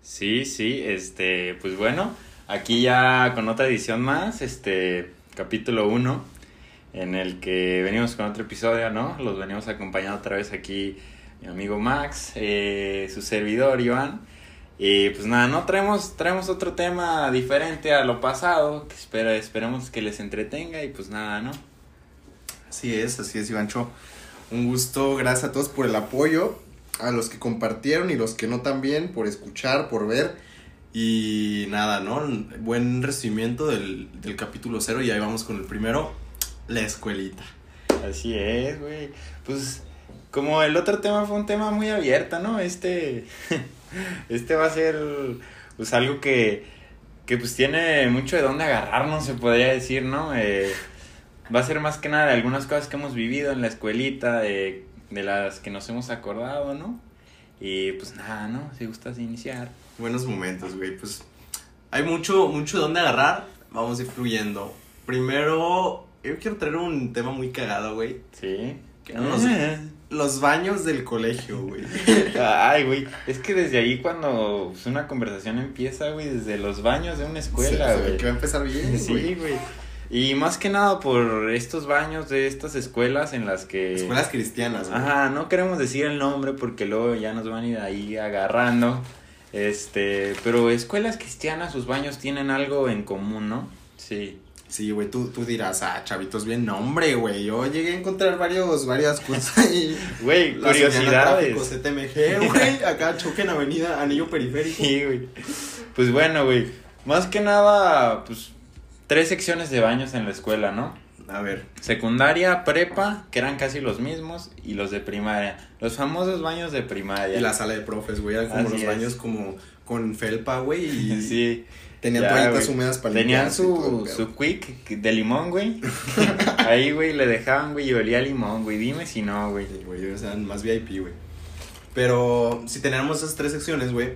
Sí, sí, este, pues bueno, aquí ya con otra edición más, este, capítulo 1, en el que venimos con otro episodio, ¿no? Los venimos acompañando otra vez aquí mi amigo Max, eh, su servidor Iván. Y pues nada, no traemos, traemos otro tema diferente a lo pasado, que esperemos que les entretenga y pues nada, ¿no? Así es, así es, Ivancho. Un gusto, gracias a todos por el apoyo, a los que compartieron y los que no también, por escuchar, por ver. Y nada, ¿no? Buen recibimiento del, del capítulo cero y ahí vamos con el primero, la escuelita. Así es, güey. Pues como el otro tema fue un tema muy abierto, ¿no? Este, este va a ser pues algo que, que pues tiene mucho de dónde agarrarnos, se podría decir, ¿no? Eh, va a ser más que nada de algunas cosas que hemos vivido en la escuelita, de, de las que nos hemos acordado, ¿no? Y pues nada, ¿no? Si gustas iniciar. Buenos momentos, güey. Pues hay mucho, mucho de dónde agarrar. Vamos a ir fluyendo. Primero, yo quiero traer un tema muy cagado, güey. Sí. Que no nos- Los baños del colegio, güey. Ay, güey, es que desde ahí cuando pues, una conversación empieza, güey, desde los baños de una escuela, güey. Que va a empezar bien, Sí, güey. Y más que nada por estos baños de estas escuelas en las que... Escuelas cristianas, güey. Ajá, no queremos decir el nombre porque luego ya nos van a ir ahí agarrando. Este, pero escuelas cristianas, sus baños tienen algo en común, ¿no? Sí. Sí, güey, tú, tú dirás, ah, chavitos, bien nombre, güey. Yo llegué a encontrar varios, varias cosas ahí. Güey, curiosidades. tráfico, CTMG, güey. Acá choque en avenida, anillo periférico. Sí, güey. Pues bueno, güey. Más que nada, pues, tres secciones de baños en la escuela, ¿no? A ver, Secundaria, prepa, que eran casi los mismos, y los de primaria. Los famosos baños de primaria. y la sala de profes, güey. Eran como Así los es. baños como con felpa, güey. Y Sí. tenían Ya, toallitas güey. húmedas para Tenían su, su quick de limón, güey. Ahí, güey, le dejaban, güey, y olía limón, güey. Dime si no, güey. Sí, güey, o sea, más VIP, güey. Pero si teníamos esas tres secciones, güey.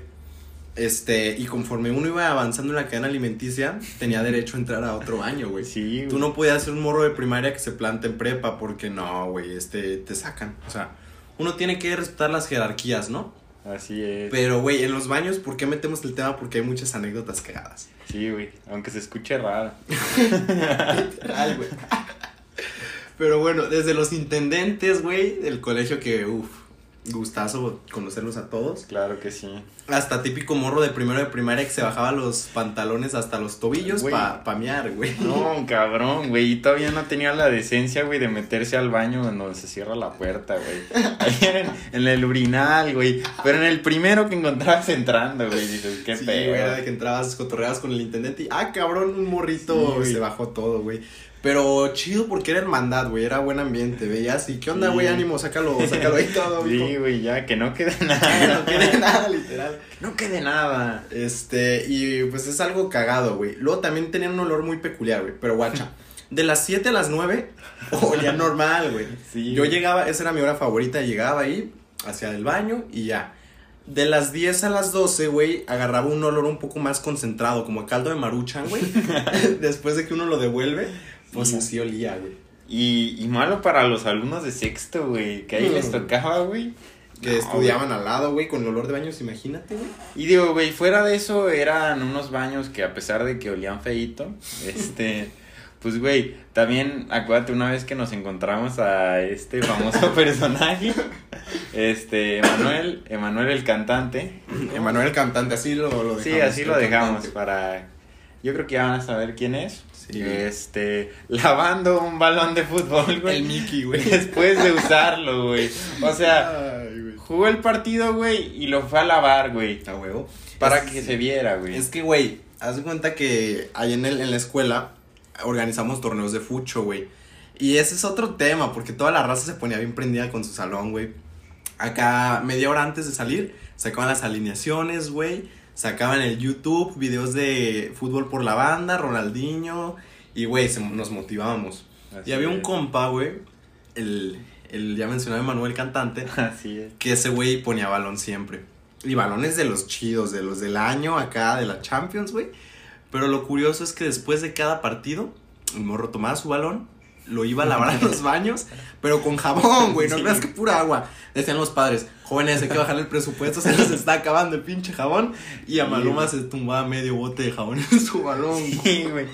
Este, y conforme uno iba avanzando en la cadena alimenticia, tenía derecho a entrar a otro baño, güey. Sí, güey. Tú no podías ser un morro de primaria que se plante en prepa porque no, güey, este, te sacan. O sea, uno tiene que respetar las jerarquías, ¿no? Así es. Pero, güey, en los baños, ¿por qué metemos el tema? Porque hay muchas anécdotas cagadas. Sí, güey. Aunque se escuche raro. Literal, güey. Pero bueno, desde los intendentes, güey, del colegio que, uff, gustazo conocerlos a todos. Claro que sí. Hasta típico morro de primero de primaria que se bajaba los pantalones hasta los tobillos Güey. pa, mear, güey. No, cabrón, güey. Y todavía no tenía la decencia, güey, de meterse al baño en donde se cierra la puerta, güey. Ahí en, en el urinal, güey. Pero en el primero que encontrabas entrando, güey. Dices, qué sí, pedo. güey, era de que entrabas, cotorreabas con el intendente y, ah, cabrón, un morrito Sí, se bajó todo, güey. Pero chido porque era hermandad, güey, era buen ambiente, veías, y qué onda, Sí. güey, ánimo, sácalo, sácalo ahí todo, Sí, mijo. güey, ya, que no quede Que nada. no tiene nada, literal. No quede nada. Este, y pues es algo cagado, güey. Luego también tenía un olor muy peculiar, güey. Pero guacha, de las 7 a las 9, olía normal, güey. Sí. Yo llegaba, esa era mi hora favorita, llegaba ahí, hacia el baño y ya. De las 10 a las 12, güey, agarraba un olor un poco más concentrado, como a caldo de maruchan, güey. Después de que uno lo devuelve, pues Sí. así olía, güey. Y, y malo para los alumnos de sexto, güey. Que ahí les tocaba, güey. Que No, estudiaban al lado, güey, con el olor de baños, imagínate, güey. Y digo, güey, fuera de eso eran unos baños que a pesar de que olían feíto, este, pues güey, también acuérdate una vez que nos encontramos a este famoso personaje, este, Emanuel, Emanuel el cantante. Emanuel el cantante, así lo, lo dejamos. Sí, así lo dejamos cantante. para... Yo creo que ya van a saber quién es. Sí. Este, lavando un balón de fútbol, güey. El Mickey, güey. Después de usarlo, güey. O sea, Ay, güey. jugó el partido, güey, y lo fue a lavar, güey. A huevo. Para Es- que se viera, güey. Es que, güey, haz de cuenta que ahí en, el, en la escuela organizamos torneos de fucho, güey. Y ese es otro tema, porque toda la raza se ponía bien prendida con su salón, güey. Acá, media hora antes de salir, sacaban las alineaciones, güey. Sacaban el YouTube, videos de fútbol por la banda, Ronaldinho. Y, güey, nos motivábamos. Así y había un compa, güey, el, el ya mencionado Manuel Cantante, Así es. que ese güey ponía balón siempre. Y balones de los chidos, de los del año acá, de la Champions, güey. Pero lo curioso es que después de cada partido, el morro tomaba su balón, lo iba a lavar a los baños, pero con jabón, güey, no creas que pura agua. Decían los padres, jóvenes, hay que bajar el presupuesto, se nos está acabando el pinche jabón. Y a Maluma se tumbaba medio bote de jabón en su balón. Sí, güey.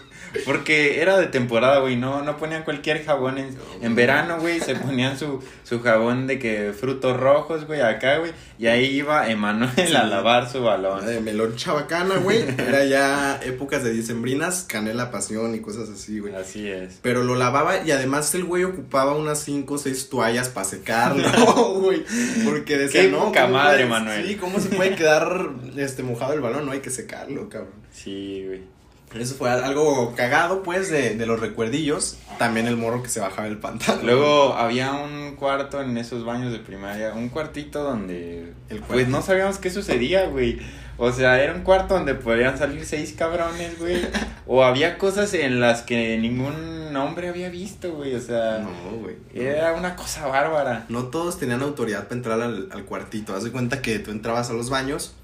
Porque era de temporada, güey, no, no ponían cualquier jabón en, en verano, güey, se ponían su, su jabón de que frutos rojos, güey, acá, güey, y ahí iba Emanuel a lavar su balón. De melón chabacana, güey. Era ya épocas de dicembrinas, canela, pasión y cosas así, güey. Así es. Pero lo lavaba y además el güey ocupaba unas 5 o 6 toallas para secarlo, güey. Porque decía, Qué no. poca ¿cómo madre, Manuel. Sí, ¿cómo se puede quedar este mojado el balón? No hay que secarlo, cabrón. Sí, güey. Eso fue algo cagado, pues, de, de los recuerdillos. También el morro que se bajaba el pantalón. Luego había un cuarto en esos baños de primaria, un cuartito donde El pues cuarto. no sabíamos qué sucedía, güey. O sea, era un cuarto donde podrían salir seis cabrones, güey. o había cosas en las que ningún hombre había visto, güey. O sea, No, güey. era una cosa bárbara. No todos tenían autoridad para entrar al, al cuartito. Haz de cuenta que tú entrabas a los baños,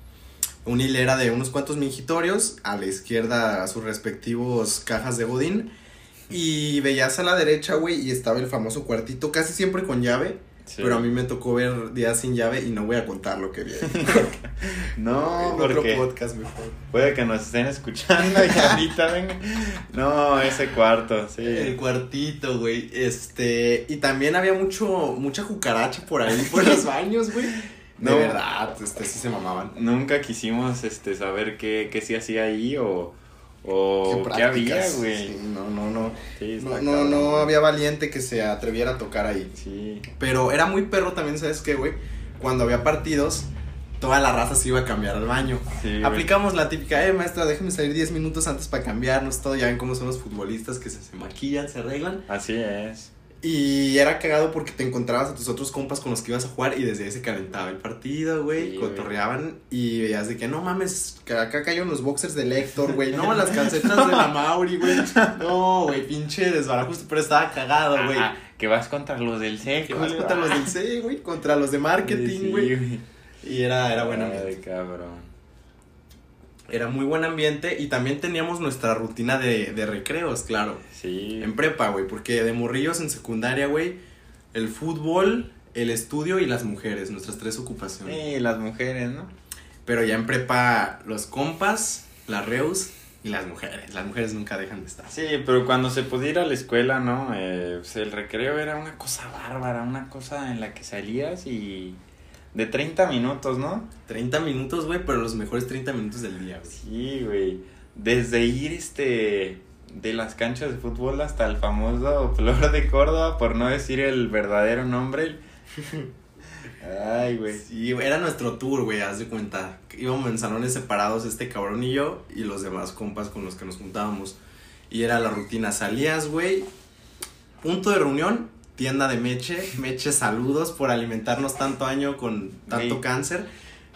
una hilera de unos cuantos mingitorios, a la izquierda sus respectivos cajas de godín, y veías a la derecha, güey, y estaba el famoso cuartito, casi siempre con llave, Sí. pero a mí me tocó ver días sin llave y no voy a contar lo que vi. ahí. No, En otro porque podcast mejor. puede que nos estén escuchando y ahorita venga. No, ese cuarto, sí. El cuartito, güey. Este, y también había mucho, mucha cucaracha por ahí, por los baños, güey. De verdad, este, sí se mamaban. Nunca quisimos este saber qué, qué se hacía ahí o, o qué, había, güey. Sí, no, no, no. Sí, No, no, había valiente que se atreviera a tocar ahí. Sí. Pero era muy perro también, ¿sabes qué, güey? Cuando había partidos, toda la raza se iba a cambiar al baño. Sí, güey. Aplicamos la típica, eh, maestra, déjeme salir 10 minutos antes para cambiarnos todo. Ya ven cómo son los futbolistas que se, se maquillan, se arreglan. Así es. Y era cagado porque te encontrabas a tus otros compas con los que ibas a jugar y desde ahí se calentaba el partido, güey. Sí, cotorreaban y veías de que no mames, que acá cayeron los boxers del Héctor, güey. No, las calcetas de la Mauri, güey. No, güey, pinche desbarajuste, pero estaba cagado, güey. Que vas contra los del C. Que vas contra los del C, güey, contra los de marketing, güey. Y era, era buen ambiente. Ay, cabrón. Era muy buen ambiente y también teníamos nuestra rutina de, de recreos, claro. Sí. En prepa, güey, porque de morrillos en secundaria, güey, el fútbol, el estudio y las mujeres, nuestras tres ocupaciones. Sí, las mujeres, ¿no? Pero ya en prepa, los compas, las reus y las mujeres. Las mujeres nunca dejan de estar. Sí, pero cuando se podía ir a la escuela, ¿no? Eh, pues el recreo era una cosa bárbara, una cosa en la que salías y de 30 minutos, ¿no? 30 minutos, güey, pero los mejores 30 minutos del día, güey. Sí, güey. Desde ir este de las canchas de fútbol hasta el famoso Flor de Córdoba, por no decir el verdadero nombre. Ay, güey. Sí, era nuestro tour, güey, haz de cuenta. Íbamos en salones separados, este cabrón y yo, y los demás compas con los que nos juntábamos. Y era la rutina, salías, güey, punto de reunión, tienda de Meche. Meche, saludos por alimentarnos tanto año con tanto cáncer.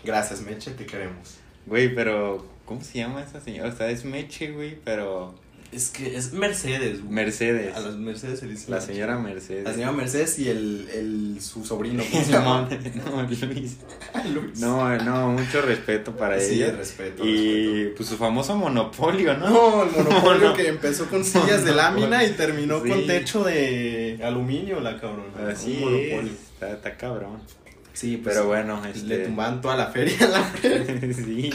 Gracias, Meche, te queremos. Güey, pero ¿cómo se llama esa señora? O sea, es Meche, güey, pero Es que es Mercedes, güey. Mercedes. A las Mercedes se dice La señora Mercedes. La señora Mercedes y el, el su sobrino, ¿cómo se llama? no, Luis. Luis. No, no, mucho respeto para sí, ella. respeto, respeto. Y pues su famoso monopolio, ¿no? No, el monopolio No, no. que empezó con sillas de lámina y terminó Sí. con techo de aluminio, la cabrona. Así Un monopolio. es. Está, está cabrón. Sí, pues, Pero bueno, este. le tumbaban toda la feria. la feria. sí.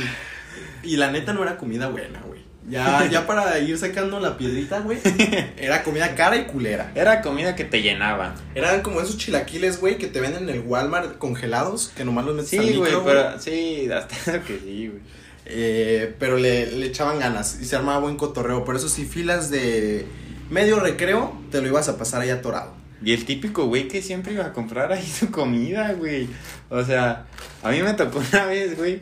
Y la neta no era comida buena, güey. Ya, ya para ir sacando la piedrita, güey, era comida cara y culera. Era comida que te llenaba. Eran como esos chilaquiles, güey, que te venden en el Walmart congelados, que nomás los metes al Sí, güey, micro, pero sí, hasta que sí, güey. Eh, pero le, le echaban ganas y se armaba buen cotorreo. Por eso si filas de medio recreo, te lo ibas a pasar ahí atorado. Y el típico güey que siempre iba a comprar ahí su comida, güey. O sea, a mí me tocó una vez, güey.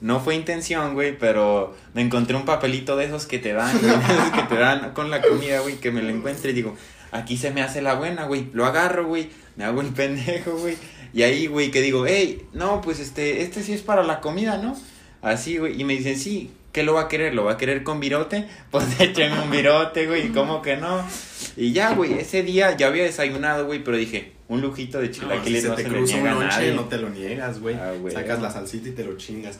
No fue intención, güey, pero me encontré un papelito de esos que te dan, güey, de esos que te dan con la comida, güey, que me lo encuentre y digo, aquí se me hace la buena, güey. Lo agarro, güey, me hago el pendejo, güey. Y ahí, güey, que digo, hey, no, pues este, este sí es para la comida, ¿no? Así, güey. Y me dicen, sí, ¿qué lo va a querer? ¿Lo va a querer con virote? Pues échame un virote, güey, ¿cómo que no? Y ya, güey, ese día ya había desayunado, güey, pero dije, un lujito de chilaquiles si no, se te le cruza un niega nadie. no te lo niegas, güey. Ah, güey. Sacas la salsita y te lo chingas.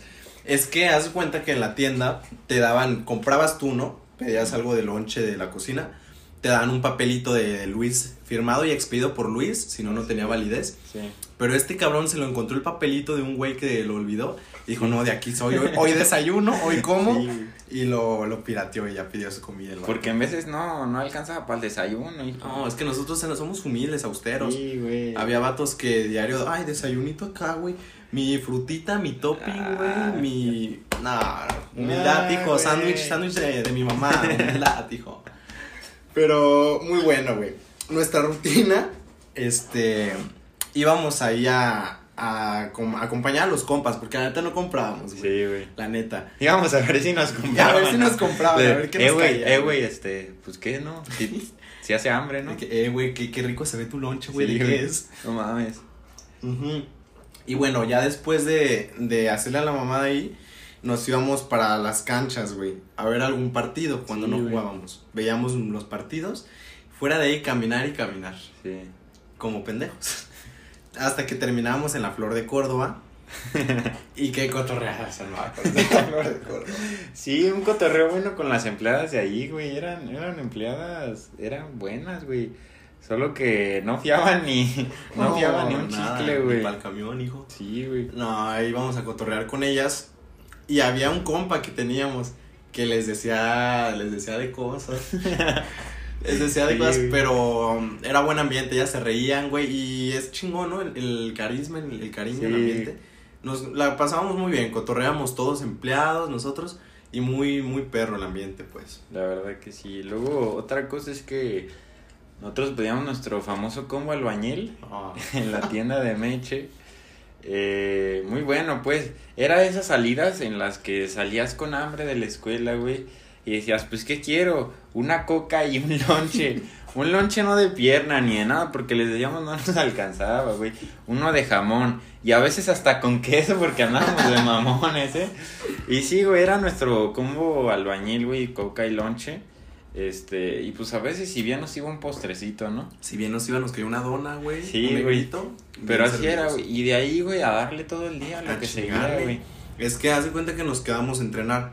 Es que haz cuenta que en la tienda te daban, comprabas tú, ¿no? Pedías algo de lonche de la cocina te dan un papelito de Luis firmado y expedido por Luis, si no, no tenía validez. Sí. Pero este cabrón se lo encontró el papelito de un güey que lo olvidó. Y dijo, no, de aquí soy. Hoy, hoy desayuno, hoy como. Sí, güey. Y lo, lo pirateó y ya pidió su comida. el. Porque en veces no, no alcanzaba para el desayuno, hijo. No, es que nosotros somos humildes, austeros. Sí, güey. Había vatos que diario, ay, desayunito acá, güey. Mi frutita, mi topping, güey. Ah, mi. Nah, humildad, hijo. güey. Sándwich, sándwich de, de mi mamá. Humildad, hijo. Pero muy bueno, güey. Nuestra rutina, este. Íbamos ahí a, a, a acompañar a los compas, porque la neta no comprábamos, güey. Sí, güey. La neta. Íbamos a ver si nos Y a compraban. ver si nos compraban, a ver qué eh, nos güey, eh, güey, este, pues qué, ¿no? Si, si hace hambre, ¿no? Que, eh, güey, qué, qué rico se ve tu lonche, güey. Sí, ¿De qué es? No mames. Ujú. Y bueno, ya después de, de hacerle a la mamada ahí, nos íbamos para las canchas, güey, a ver algún partido cuando Sí, no jugábamos. Veíamos los partidos, fuera de ahí caminar y caminar, Sí. como pendejos. Hasta que terminábamos en la Flor de Córdoba. y qué cotorreadas se esa Flor de Córdoba. Sí, un cotorreo bueno con las empleadas de ahí, güey. Eran, eran empleadas, eran buenas, güey. Solo que no fiaban ni, no, fiaban ni un nada, chicle, ni güey. pa'l camión, hijo. Sí, güey. No, ahí íbamos a cotorrear con ellas. Y había un compa que teníamos que les decía, les decía de cosas. les decía de Sí, cosas, güey. pero um, era buen ambiente, ellas se reían, güey. Y es chingón, ¿no? El, el carisma, el, el cariño, el Sí. ambiente. Nos la pasábamos muy bien, cotorreamos todos empleados, nosotros. Y muy, muy perro el ambiente, pues. La verdad que sí. Luego, otra cosa es que nosotros pedíamos nuestro famoso combo albañil en la tienda de Meche. Eh, muy bueno, pues. Era de esas salidas en las que salías con hambre de la escuela, güey. Y decías, pues, ¿qué quiero? Una coca y un lonche. un lonche no de pierna ni de nada, porque les decíamos no nos alcanzaba, güey. Uno de jamón. Y a veces hasta con queso, porque andábamos de mamones, ¿eh? Y sí, güey, era nuestro combo albañil, güey, coca y lonche. Este, y pues a veces si bien nos iba un postrecito, ¿no? Si bien nos iba, nos caía una dona, güey. Sí, un güey. Pero así era, güey. Y de ahí, güey, a darle todo el día a lo A que seguía, güey. Es que haz de cuenta que nos quedamos a entrenar.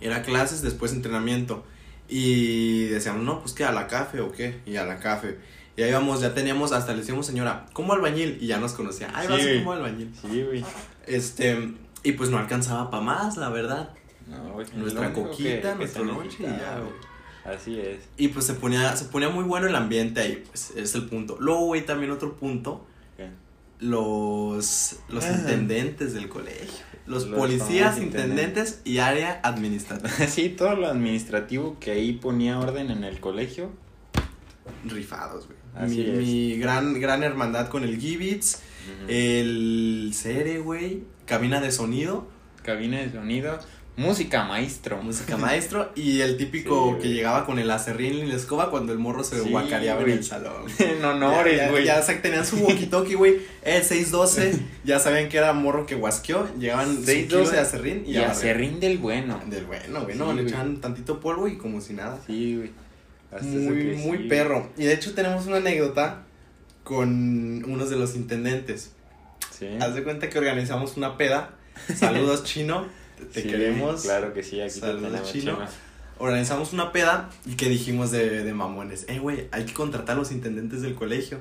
Era clases, después entrenamiento. Y decíamos, no, pues que a la café o qué. Y a la café. Y ahí vamos, ya teníamos, hasta le decíamos, señora, como albañil. Y ya nos conocía. Ay, Sí, vas güey. como albañil. Sí, güey. Este, y pues no alcanzaba para más, la verdad. No, güey. Nuestra coquita, que nuestro lonche y ya, güey. Así es. Y pues se ponía, se ponía muy bueno el ambiente ahí, pues es el punto. Luego, güey, también otro punto, ¿Qué? los, los Ah. intendentes del colegio. Los, Los policías, intendentes y área administrativa. Sí, todo lo administrativo que ahí ponía orden en el colegio. rifados, güey. Así Mi, es. mi gran, gran hermandad con el Gibbits, el Cere, güey, cabina de sonido, Cabina de sonido. Música maestro. música maestro, y el típico Sí, que llegaba con el acerrín y la escoba cuando el morro se Sí, guacareaba en el salón. en honores, ya, güey. ya, ya tenían su walkie-talkie, güey. El 612, ya sabían que era morro que guasqueó. Llegaban su Seis, kilo doce, de acerrín y, Y a a serrín del bueno. Del bueno, güey. No, Sí, le echaban tantito polvo y como si nada. Sí, güey. Muy, muy perro. Y de hecho tenemos una anécdota con unos de los intendentes. Sí. Haz de cuenta que organizamos una peda. Saludos, chino. Te, te Sí, queremos. Claro que sí, aquí te Saludos, tenemos chino. chino. Organizamos una peda y que dijimos de, de mamones. Eh, güey, hay que contratar a los intendentes del colegio.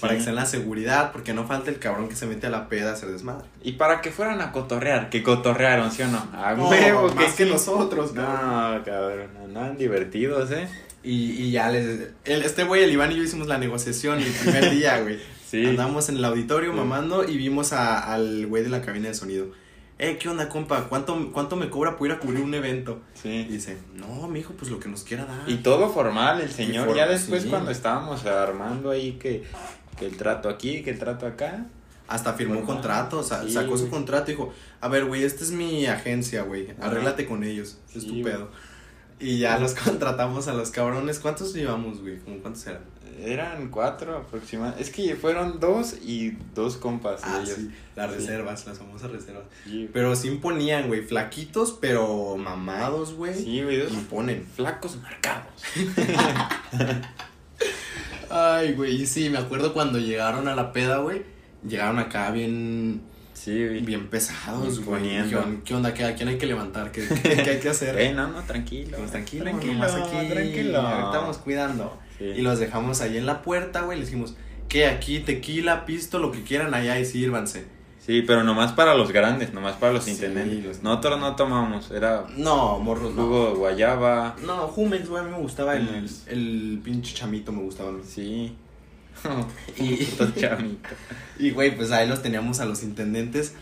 Para que sean la seguridad, porque no falta el cabrón que se mete a la peda a hacer desmadre. Y para que fueran a cotorrear, que cotorrearon, ¿sí o no? A No, huevo, más que sí. nosotros, cabrón. No, cabrón, andaban divertidos, ¿eh? Y, y ya les. el- este güey, el Iván y yo hicimos la negociación el primer día, güey. Sí. Andamos en el auditorio mamando y vimos a- al güey de la cabina de sonido. Eh, ¿qué onda, compa? ¿Cuánto, ¿Cuánto me cobra por ir a cubrir un evento? Y dice, no, mijo, pues lo que nos quiera dar. Y todo formal, el señor. ya después, sí. cuando estábamos armando ahí que, que el trato aquí, que el trato acá. Hasta firmó un Formal. contrato, o sea, Sí, sacó su contrato y dijo, a ver, güey, esta es mi agencia, güey, Ajá. arréglate con ellos, es Sí, tu güey. pedo. Y ya los contratamos a los cabrones. ¿Cuántos llevamos, güey? ¿Cómo cuántos eran? Eran cuatro aproximadamente. Es que fueron dos y dos compas de Ah, ellos. sí, las Sí. reservas, las famosas reservas. Sí, Pero sí imponían, güey, flaquitos, pero mamados, güey. Sí, güey, Imponen. flacos marcados. Ay, güey, y sí, me acuerdo cuando llegaron a la peda, güey. Llegaron acá bien. Sí, güey. bien pesados, güey. ¿Qué onda? ¿Qué, ¿A quién hay que levantar? ¿Qué, qué, qué hay que hacer? Eh, no, no, tranquilo. Pues tranquilo, tranquilo, nomás aquí, tranquilo. Ahorita vamos cuidando. Sí. Y los dejamos ahí en la puerta, güey. Les dijimos, que aquí tequila, pisto, lo que quieran allá y sírvanse. Sí, pero nomás para los grandes, nomás para los Sí, intendentes. los- Nosotros no tomamos, era No, morros, no. jugo guayaba. No, Jumex, güey, a mí me gustaba el, Jumex. el pinche chamito, me gustaba. Sí. Y- chamito. Y, güey, pues ahí los teníamos a los intendentes.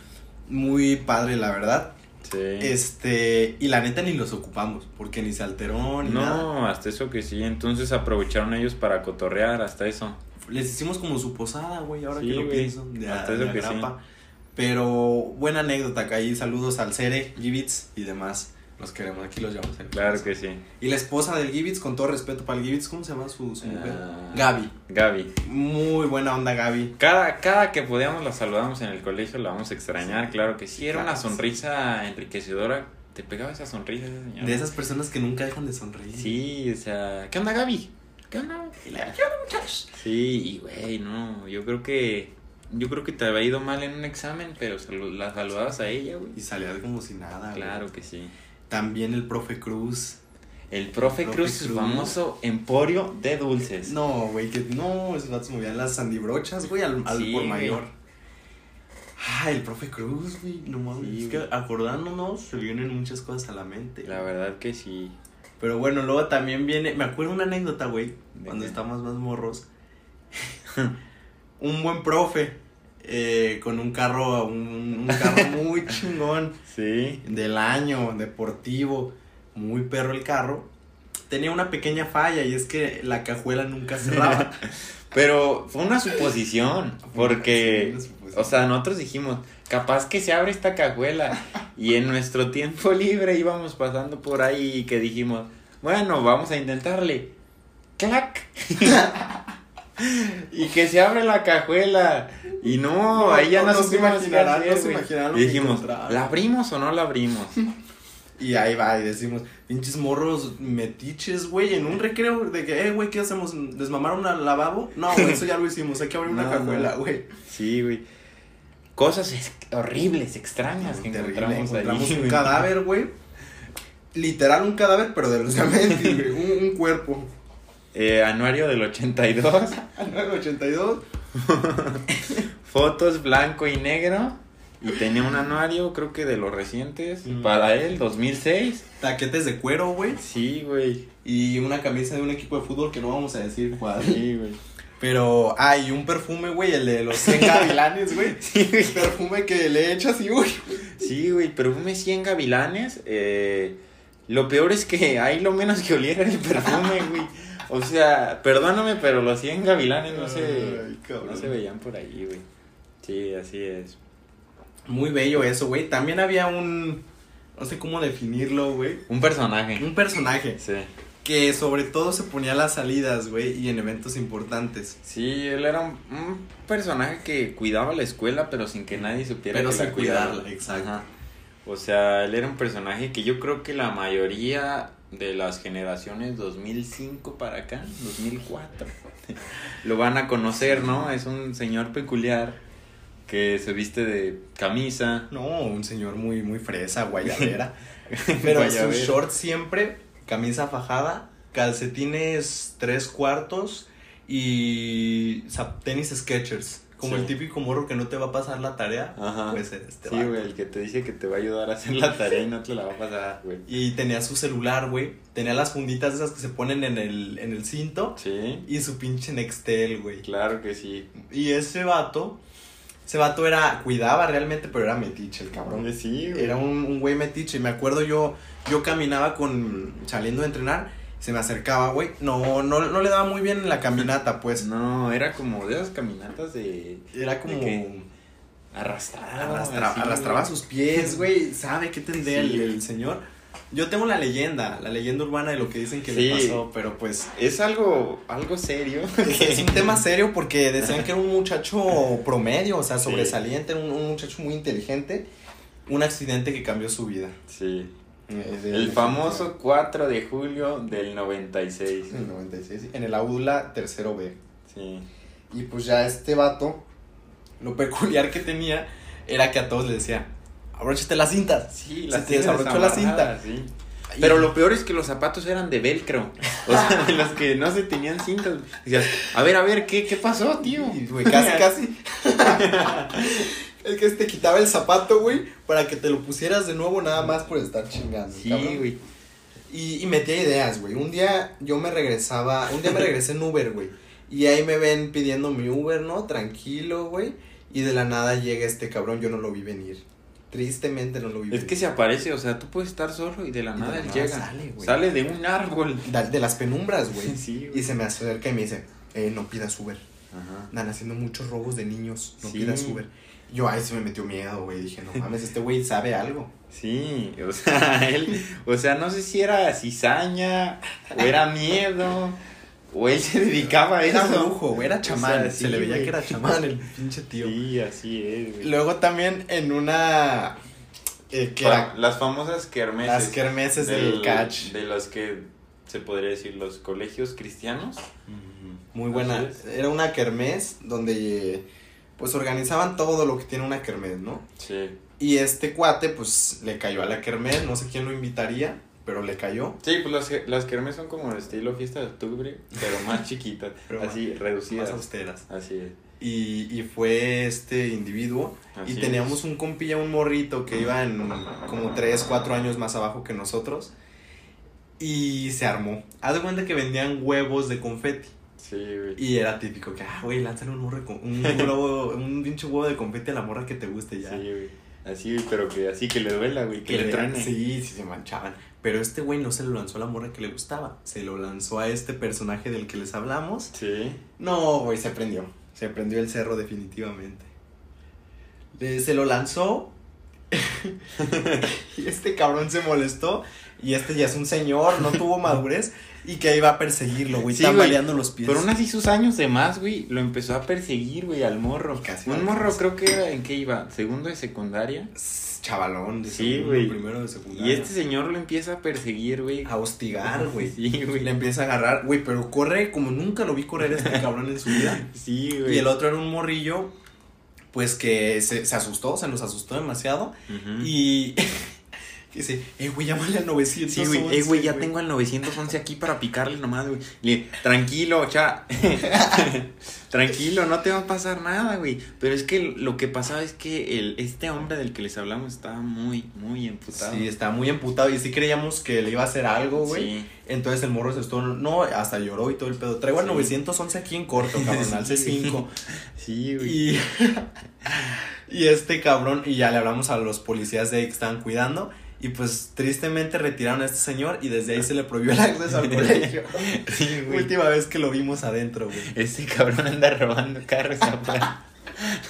Muy padre, la verdad. Sí. Este, y la neta ni los ocupamos, porque ni se alteró ni nada. No, hasta eso que sí. Entonces aprovecharon ellos para cotorrear, hasta eso. Les hicimos como su posada, güey, ahora Sí, que lo güey. pienso. De, Hasta eso que sí. Pero buena anécdota acá ahí. Saludos al Cere, Givitz y demás. Los queremos, aquí los llamamos. Claro que sí. Y la esposa del Givitz, con todo respeto para el Givitz, ¿cómo se llama su, su mujer? Ah. Gaby. Gaby. Muy buena onda, Gaby. Cada, cada que podíamos la saludamos en el colegio, la vamos a extrañar, claro que sí. Era una sí. sonrisa enriquecedora. Te pegaba esa sonrisa esa señora. De esas personas que nunca dejan de sonreír. Sí, o sea, ¿qué onda Gaby? ¿Qué onda? Y la- ¿Qué onda, muchachos? Sí, y güey, no, yo creo que yo creo que te había ido mal en un examen, pero la saludabas a ella, güey. Y salía como si nada. güey. Claro que sí. También el profe Cruz. El profe, El profe Cruz, su Cruz. famoso emporio de dulces. No, güey, que no, esos vatos movían las sandibrochas, güey, al, al Sí, por güey. mayor. Ah, el profe Cruz, güey, no mames. Sí, es que acordándonos se vienen muchas cosas a la mente. La verdad que sí. Pero bueno, luego también viene, me acuerdo una anécdota, güey, ¿De cuando qué? estábamos más morros. un buen profe eh, con un carro, un, un carro muy chingón Sí. del año, deportivo, muy perro el carro. Tenía una pequeña falla y es que la cajuela nunca cerraba. Pero fue una suposición, porque, Sí, una suposición. o sea, nosotros dijimos, capaz que se abre esta cajuela. Y en nuestro tiempo libre íbamos pasando por ahí y que dijimos, bueno, vamos a intentarle. ¡Clac! y que se abre la cajuela. Y no, No, ahí ya no- se imaginarán, no hacer, se güey. imaginarán lo Y dijimos. ¿la abrimos o no la abrimos? Y ahí va, y decimos, pinches morros metiches, güey, en un recreo de que, eh, güey, ¿qué hacemos? ¿Desmamar un lavabo? No, güey, eso ya lo hicimos, hay que abrir una cajuela, güey. Sí, güey. Cosas horribles, extrañas que Terrible, encontramos, encontramos ahí. un güey. cadáver, güey. Literal un cadáver, pero de los un, un cuerpo. Eh, anuario del 82. Al 982. Fotos blanco y negro. Y tenía un anuario, creo que de los recientes. Mm. Para él, 2006. Taquetes de cuero, güey. Sí, güey. Y una camisa de un equipo de fútbol que no vamos a decir cuál. Sí, güey. Pero, ah, y un perfume, güey, el de los 100 gavilanes, güey. Sí, güey. Perfume que le echas y, uy. Sí, güey. Perfume 100 gavilanes. Eh, lo peor es que ahí lo menos que oliera era el perfume, güey. O sea, perdóname, pero los 100 gavilanes no se, Ay, no se veían por ahí, güey. Sí, así es. Muy bello eso, güey. También había un. No sé cómo definirlo, güey. Un personaje. Un personaje Sí. que sobre todo se ponía a las salidas, güey, y en eventos importantes. Sí, él era un, un personaje que cuidaba la escuela, pero sin que nadie supiera Pero que sin la cuidaba. cuidarla, exacto. Ajá. O sea, él era un personaje que yo creo que la mayoría de las generaciones 2005 para acá, 2004, lo van a conocer, ¿no? Es un señor peculiar que se viste de camisa. No, un señor muy, muy fresa, guayabera. Pero Guayabera. su short siempre, camisa fajada, calcetines tres cuartos y tenis Skechers. Como Sí. el típico morro que no te va a pasar la tarea. Ajá. Pues este Sí, güey, el que te dice que te va a ayudar a hacer la tarea y no te la va a pasar, güey. Y tenía su celular, güey. Tenía las funditas esas que se ponen en el, en el cinto. Sí, Y su pinche Nextel, güey. claro que sí. Y ese vato, ese vato era, cuidaba realmente, pero era metiche el cabrón. Sí, güey. Era un, un güey metiche. Y me acuerdo yo, yo caminaba con, saliendo de entrenar, se me acercaba, güey. No, no, no le daba muy bien en la caminata, pues. No, era como de esas caminatas de Era como... ¿De qué? arrastrado. arrastra- así, arrastraba güey. sus pies, güey. ¿Sabe qué tendría Sí. el, el señor? Yo tengo la leyenda, la leyenda urbana de lo que dicen que Sí. le pasó, pero pues... Es algo, algo serio. Es, un tema serio porque decían que era un muchacho promedio, o sea, Sí. sobresaliente, un, un muchacho muy inteligente. Un accidente que cambió su vida. Sí. Eh, El famoso 4 de julio del 96. En el 96, en el aula tercero B. Sí. Y pues ya este vato, lo peculiar que tenía era que a todos les decía, abróchate las cintas. Sí, Se las te desabrochó la cinta. Sí. Pero lo peor es que los zapatos eran de velcro. O sea, de los que no se tenían cintas. Decías, a ver, a ver, ¿qué, qué pasó, tío? Y, güey, casi, casi. es que te quitaba el zapato, güey, para que te lo pusieras de nuevo nada más por estar chingando. Sí, güey. Y, y metía ideas, güey. Un día yo me regresaba, un día me regresé en Uber, güey. Y ahí me ven pidiendo mi Uber, ¿no? Tranquilo, güey. Y de la nada llega este cabrón, yo no lo vi venir. Tristemente no lo vi Es venir. que se aparece, o sea, tú puedes estar solo y de la Y de nada la él nada llega. sale, güey. Sale de un árbol. De las penumbras, güey. Sí, güey. Y se me acerca y me dice, eh, no pidas Uber. Ajá. Andan haciendo muchos robos de niños, no Sí. pidas Uber. Yo, ahí se me metió miedo, güey. Dije, no mames, este güey sabe algo. Sí, o sea, él, o sea, no sé si era cizaña, o era miedo, o él se dedicaba a Era eso. brujo, güey, era chamán. O sea, se le veía güey. que era chamán el pinche tío. Sí, así es, güey. Luego también en una... eh, que era Las famosas kermeses. las kermeses del, catch. De los que se podría decir los colegios cristianos. Muy buena. Era una kermés donde pues organizaban todo lo que tiene una kermés, ¿no? Sí. Y este cuate pues le cayó a la kermés, no sé quién lo invitaría, pero le cayó. Sí, pues las, las son como el estilo fiesta de octubre, pero más chiquitas, Pero así reducidas. Más austeras. Así es. Y, y fue este individuo Así y es. teníamos un compilla, un morrito que iba en como 3, 4 años más abajo que nosotros. Y se armó. Haz de cuenta que vendían huevos de confeti. Sí, güey. Y era típico que, ah, güey, lánzale un, morro un, globo, un pinche huevo de confeti a la morra que te guste ya. Sí, güey. Así, pero que así que le duela, güey, que, le le- truene. Sí, sí, se manchaban. Pero este güey no se lo lanzó a la morra que le gustaba. Se lo lanzó a este personaje del que les hablamos. Sí. No, güey, se prendió. Se prendió el cerro definitivamente. Le- se lo lanzó. y este cabrón se molestó. Y este ya es un señor, no tuvo madurez. Y que iba a perseguirlo, güey. Sí, tambaleando los pies. Pero aún así sus años de más, güey, lo empezó a perseguir, güey, al morro. Casi Un morro creo que era, ¿en qué iba? ¿Segundo de secundaria? Chavalón, de Sí, güey. primero de Y secundaria. este señor lo empieza a perseguir, güey. A hostigar, güey. Sí, güey. Le empieza a agarrar, güey, pero corre como nunca lo vi correr este cabrón en su vida. Sí, güey. Y el otro era un morrillo, pues que se, se asustó, se nos asustó demasiado. Y dice, eh, güey, llámale al 911. Sí, güey, eh, güey, ya tengo al 911 aquí para picarle nomás, güey. Le, tranquilo, cha. tranquilo, no te va a pasar nada, güey. Pero es que lo que pasaba es que el, este hombre del que les hablamos estaba muy, muy emputado. Sí, estaba muy emputado y sí creíamos que le iba a hacer algo, güey. Sí. Entonces el morro se estuvo, no, hasta lloró y todo el pedo. Traigo al Sí. 911 aquí en corto, cabrón, al C5. Sí, güey. Y, y este cabrón, y ya le hablamos a los policías de ahí que estaban cuidando. Y pues tristemente retiraron a este señor y desde ahí se le prohibió el acceso al colegio. Sí, güey. Última vez que lo vimos adentro, güey. Este cabrón anda robando carros afuera.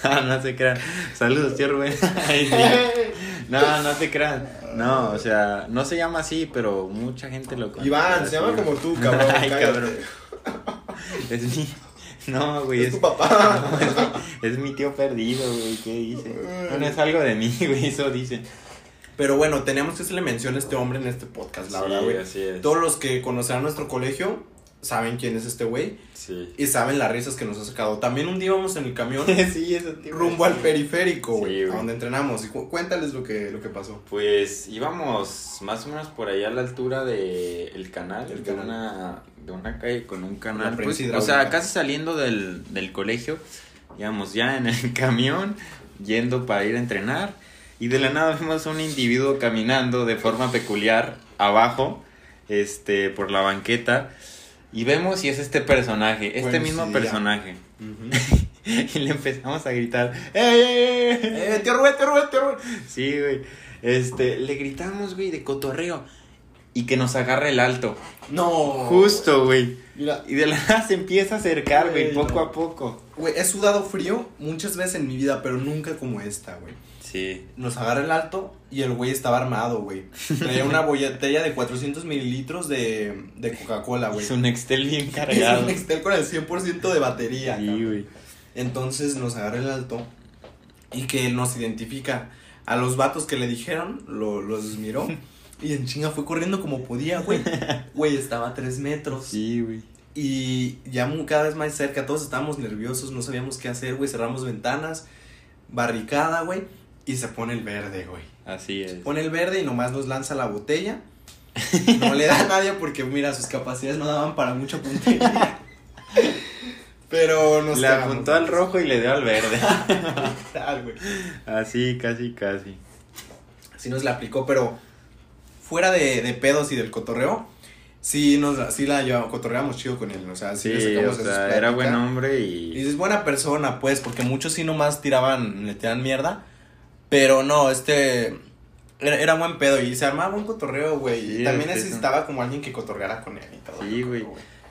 No, no se crean. Saludos, tío Rubén. Ay. No, no te crean. No, o sea, no se llama así, pero mucha gente lo conoce. Iván, se llama como tú, cabrón. Ay, cállate. cabrón. Es mi. No, güey, Es es, tu papá. no, es, mi, es mi tío perdido, güey. ¿Qué dice? No es algo de mí, güey. Eso dicen. Pero bueno, teníamos que hacerle mención a este hombre en este podcast, la Sí, verdad, güey. así es. Todos los que conocerán nuestro colegio saben quién es este güey Sí. y saben las risas que nos ha sacado. También un día íbamos en el camión sí, eso rumbo al periférico, güey, Sí, a donde entrenamos. Y cu- cuéntales lo que, lo que pasó. Pues íbamos más o menos por allá a la altura de el canal, El de canal. una de una calle con un canal, pues, o sea, casi saliendo del, del colegio, íbamos ya en el camión yendo para ir a entrenar y de la nada vimos a un individuo caminando de forma peculiar abajo, este, por la banqueta y vemos y es este personaje, este Bueno, mismo sí, personaje y le empezamos a gritar, ¡Ey, ey, ey! ¡Eh, tío Rubén, tío Rubén, tío Rubén! Sí, güey. Este, le gritamos, güey, de cotorreo. Y que nos agarre el alto. No. Justo, güey. Mira, Y de la nada se empieza a acercar, güey, Güey, poco no. a poco. güey, he sudado frío muchas veces en mi vida, pero nunca como esta, güey. Sí. Nos agarra el alto y el güey estaba armado, güey. Traía una botella de 400 mililitros de, de Coca-Cola, güey. Es un Excel bien Es cargado. un Nextel con el 100% de batería. Sí, güey. Entonces nos agarra el alto y que nos identifica a los vatos que le dijeron, lo- los miró y en chinga fue corriendo como podía, güey. Güey, estaba a tres metros. Sí, güey. Y ya cada vez más cerca, todos estábamos nerviosos, no sabíamos qué hacer, güey, cerramos ventanas, barricada, güey. Y se pone el verde, güey. Así es. Pone el verde y nomás nos lanza la botella. No le da a nadie porque, mira, sus capacidades no daban para mucha puntería. Pero nos Le apuntó al rojo y le dio al verde. Así, casi, casi. Sí nos la aplicó, pero fuera de, de pedos y del cotorreo, sí, nos, sí la llevamos, cotorreamos chido con él. O sea, sí, Sí, o sea, era buen hombre Y y... es buena persona, pues, porque muchos sí nomás tiraban, le tiraban mierda. Pero no, este. Era, era buen pedo y se armaba buen cotorreo, güey. Sí, y también es que necesitaba como alguien que cotorreara con él y todo. Sí, güey.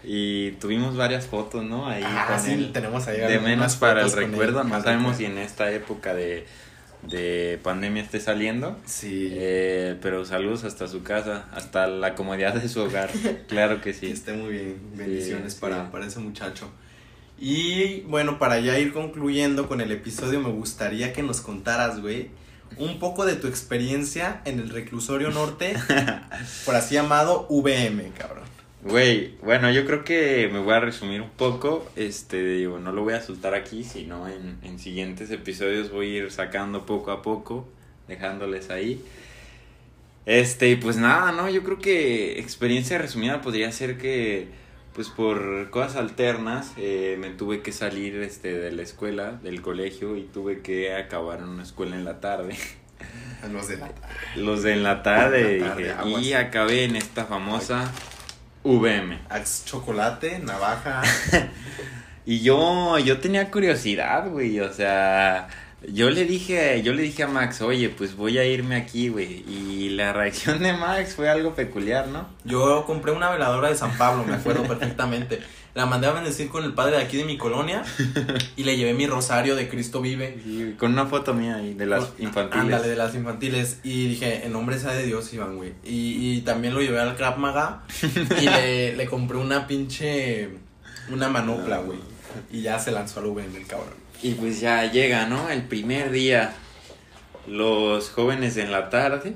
Y tuvimos varias fotos, ¿no? Ahí Ah, con sí, él. tenemos ahí De menos para el con él, recuerdo. No sabemos si recuerdo. en esta época de, de pandemia esté saliendo. Sí. Eh, pero saludos hasta su casa, hasta la comodidad de su hogar. claro que Que sí. esté muy bien. Bendiciones Sí, para, sí. para ese muchacho. Y bueno, para ya ir concluyendo con el episodio, me gustaría que nos contaras, güey, un poco de tu experiencia en el reclusorio norte, por así llamado VM, cabrón. Güey, bueno, yo creo que me voy a resumir un poco. Este, digo, no lo voy a soltar aquí, sino en, en siguientes episodios voy a ir sacando poco a poco, dejándoles ahí. Este, y pues nada, ¿no? Yo creo que experiencia resumida podría ser que, pues por cosas alternas, eh, me tuve que salir este, de la escuela, del colegio, y tuve que acabar en una escuela en la tarde. Los de la Los de en la tarde, la tarde, dije, y acabé en esta famosa VM. Chocolate, navaja. Y yo, yo tenía curiosidad, güey, o sea, yo le dije, yo le dije a Max, oye, pues voy a irme aquí, güey, y la reacción de Max fue algo peculiar, ¿no? Yo compré una veladora de San Pablo, me acuerdo perfectamente. La mandé a bendecir con el padre de aquí de mi colonia y le llevé mi rosario de Cristo vive. Con una foto mía ahí de las Con- infantiles. Ándale, de las infantiles. Y dije, en nombre sea de Dios, Iván, güey. Y, y también lo llevé al Krav Maga y le, le compré una pinche. Una manopla, güey. Y ya se lanzó al VM el cabrón. Y pues ya llega, ¿no? El primer día, los jóvenes en la tarde,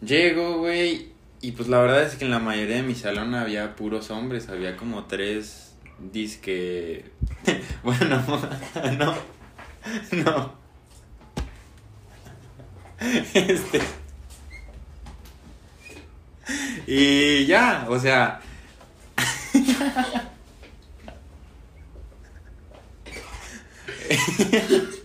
llego, güey, y pues la verdad es que en la mayoría de mi salón había puros hombres, había como tres disque... bueno, no, no. Este... Y ya, o sea,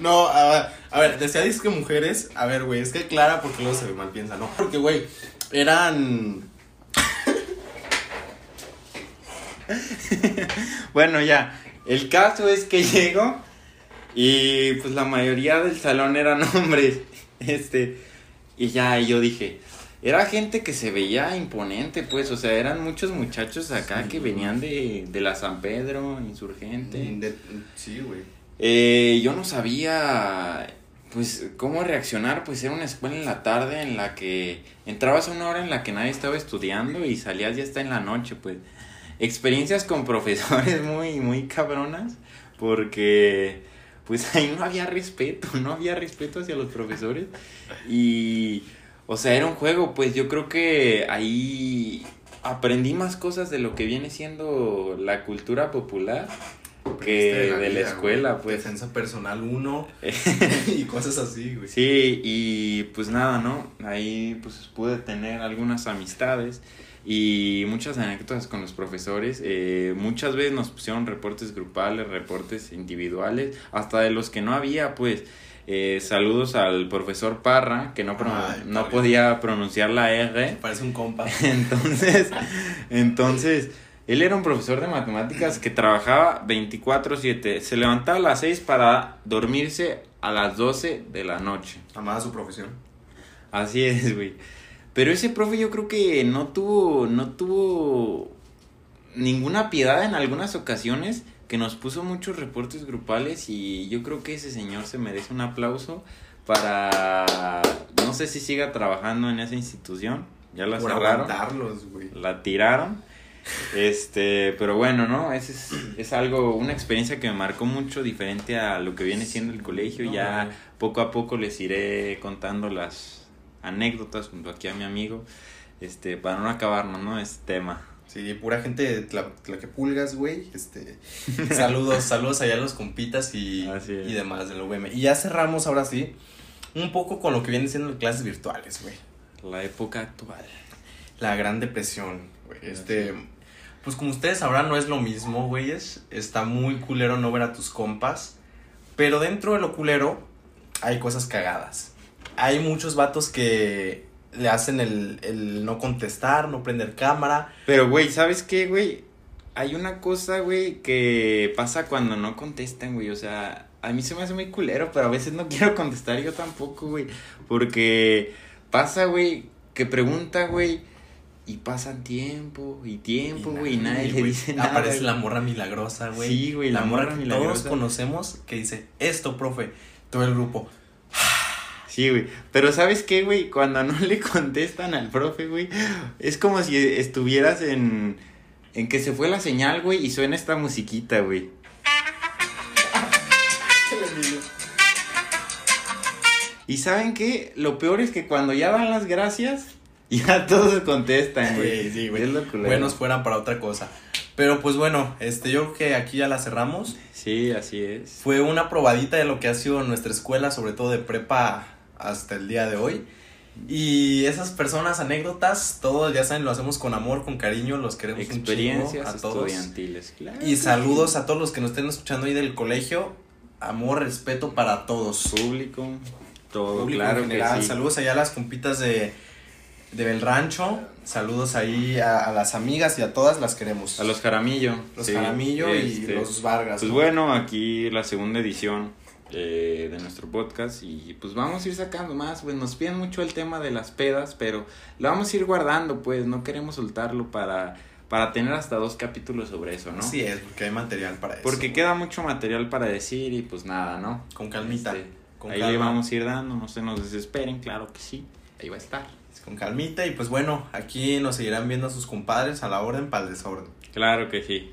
No, a, a ver, decía disque mujeres. A ver, güey, es que Clara, porque luego se ve mal piensa, ¿no? Porque, güey, eran. Bueno, ya. El caso es que llego y pues la mayoría del salón eran hombres. Este, y ya yo dije, era gente que se veía imponente, pues, o sea, eran muchos muchachos acá Sí. que venían de, de la San Pedro, insurgente. de- sí, güey. Eh, yo no sabía, pues, cómo reaccionar, pues era una escuela en la tarde en la que entrabas a una hora en la que nadie estaba estudiando y salías ya hasta en la noche, pues. Experiencias con profesores muy, muy cabronas, porque, pues, ahí no había respeto, no había respeto hacia los profesores. Y, o sea, era un juego, pues, yo creo que ahí aprendí más cosas de lo que viene siendo la cultura popular que de la vida, escuela, güey. pues. Defensa personal 1 y cosas así, güey. Sí, y pues nada, ¿no? Ahí pues pude tener algunas amistades y muchas anécdotas con los profesores. Eh, muchas veces nos pusieron reportes grupales, reportes individuales, hasta de los que no había, pues. Eh, saludos al profesor Parra, que no, pro- Ay, no pobre. podía pronunciar la R. Parece un compa. Entonces, entonces, él era un profesor de matemáticas que trabajaba 24/7. Se levantaba a las 6 para dormirse a las 12 de la noche. Amaba su profesión. Así es, güey. Pero ese profe yo creo que no tuvo, no tuvo ninguna piedad en algunas ocasiones, que nos puso muchos reportes grupales y yo creo que ese señor se merece un aplauso para, no sé si siga trabajando en esa institución, ya la Por cerraron la tiraron. Este, pero bueno, ¿no? Es, es, es algo, una experiencia que me marcó mucho diferente a lo que viene siendo el colegio. No, ya poco a poco les iré contando las anécdotas junto aquí a mi amigo, este, para no acabarnos, ¿no? Este tema. Sí, pura gente de Tla- Tlaquepulgas, güey. Este, saludos, saludos allá a los compitas y, y demás del UVM. Y ya cerramos ahora sí, un poco con lo que vienen siendo clases virtuales, güey. La época actual. La Gran Depresión, güey. Este, pues como ustedes sabrán, no es lo mismo, güeyes. Está muy culero no ver a tus compas. Pero dentro de lo culero hay cosas cagadas. Hay muchos vatos que le hacen el, el no contestar, no prender cámara. Pero, güey, ¿sabes qué, güey? Hay una cosa, güey, que pasa cuando no contestan, güey. O sea, a mí se me hace muy culero, pero a veces no quiero contestar yo tampoco, güey. Porque pasa, güey, que pregunta, güey, y pasan tiempo y tiempo, güey, y nadie le dice nada. Aparece la morra milagrosa, güey. Sí, güey, la morra que todos milagrosa. conocemos que dice, esto, profe. Todo el grupo. Sí, güey. Pero ¿sabes qué, güey? Cuando no le contestan al profe, güey, es como si estuvieras en, en que se fue la señal, güey, y suena esta musiquita, güey. Y ¿saben qué? Lo peor es que cuando ya dan las gracias, ya todos contestan, güey. Sí, sí, güey. Es lo culero. Buenos fueran para otra cosa. Pero pues bueno, este, yo creo que aquí ya la cerramos. Sí, así es. Fue una probadita de lo que ha sido nuestra escuela, sobre todo de prepa hasta el día de hoy. Y esas personas, anécdotas, todo ya saben, lo hacemos con amor, con cariño, los queremos un Experiencias a todos. estudiantiles, claro. Y saludos a todos los que nos estén escuchando ahí del colegio. Amor, respeto para todos. Público, todo, Público claro en general. que sí. Saludos allá a las compitas de, de Bel Rancho. Saludos ahí a, a las amigas y a todas las queremos. A los Jaramillo. Los sí, Jaramillo y este, los Vargas. Pues ¿no? bueno, aquí la segunda edición eh, de nuestro podcast y pues vamos a ir sacando más, pues nos piden mucho el tema de las pedas, pero lo vamos a ir guardando, pues no queremos soltarlo para, para tener hasta dos capítulos sobre eso, ¿no? Así es, porque hay material para eso. Porque queda mucho material para decir y pues nada, ¿no? Con calmita. Este, con ahí calma. le vamos a ir dando, no se nos desesperen, claro que sí, ahí va a estar. Con calmita. Y pues bueno, aquí nos seguirán viendo a sus compadres a la orden para el desorden. Claro que sí.